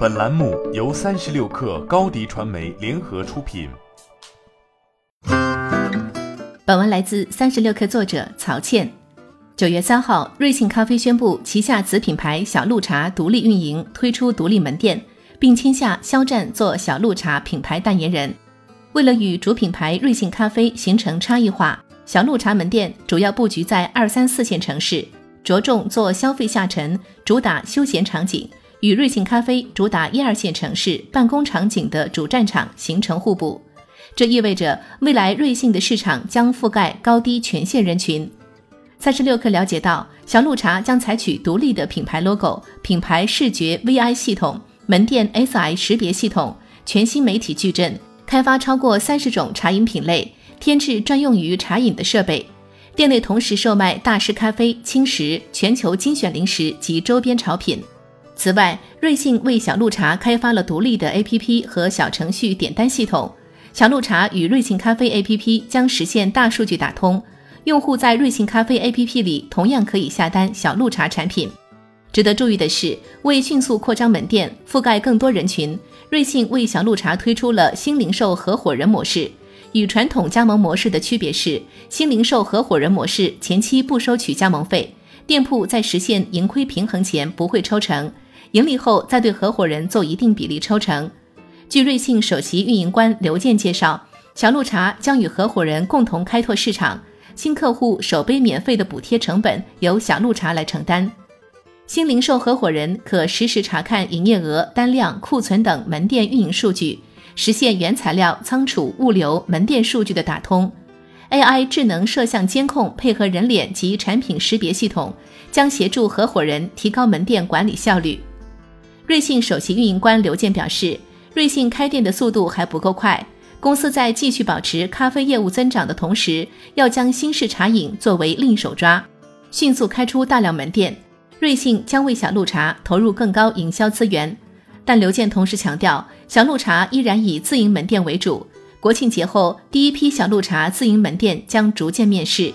本栏目由三十六氪高低传媒联合出品。本文来自三十六氪作者曹倩。九月三号，瑞幸咖啡宣布旗下子品牌小鹿茶独立运营，推出独立门店，并签下肖战做小鹿茶品牌代言人。为了与主品牌瑞幸咖啡形成差异化，小鹿茶门店主要布局在二三四线城市，着重做消费下沉，主打休闲场景。与瑞幸咖啡主打一二线城市办公场景的主战场形成互补，这意味着未来瑞幸的市场将覆盖高低全线人群。三十六氪了解到，小鹿茶将采取独立的品牌 logo、品牌视觉 VI 系统、门店 SI 识别系统、全新媒体矩阵，开发超过三十种茶饮品类，添置专用于茶饮的设备。店内同时售卖大师咖啡、轻食、全球精选零食及周边潮品。此外，瑞幸为小鹿茶开发了独立的 APP 和小程序点单系统。小鹿茶与瑞幸咖啡 APP 将实现大数据打通，用户在瑞幸咖啡 APP 里同样可以下单小鹿茶产品。值得注意的是，为迅速扩张门店，覆盖更多人群，瑞幸为小鹿茶推出了新零售合伙人模式。与传统加盟模式的区别是，新零售合伙人模式前期不收取加盟费，店铺在实现盈亏平衡前不会抽成。盈利后再对合伙人做一定比例抽成。据瑞幸首席运营官刘健介绍，小鹿茶将与合伙人共同开拓市场，新客户首杯免费的补贴成本由小鹿茶来承担。新零售合伙人可实时查看营业额、单量、库存等门店运营数据，实现原材料、仓储、物流、门店数据的打通。AI 智能摄像监控配合人脸及产品识别系统，将协助合伙人提高门店管理效率。瑞幸首席运营官刘健表示，瑞幸开店的速度还不够快，公司在继续保持咖啡业务增长的同时，要将新式茶饮作为另一手抓，迅速开出大量门店。瑞幸将为小鹿茶投入更高营销资源，但刘健同时强调，小鹿茶依然以自营门店为主。国庆节后，第一批小鹿茶自营门店将逐渐面世。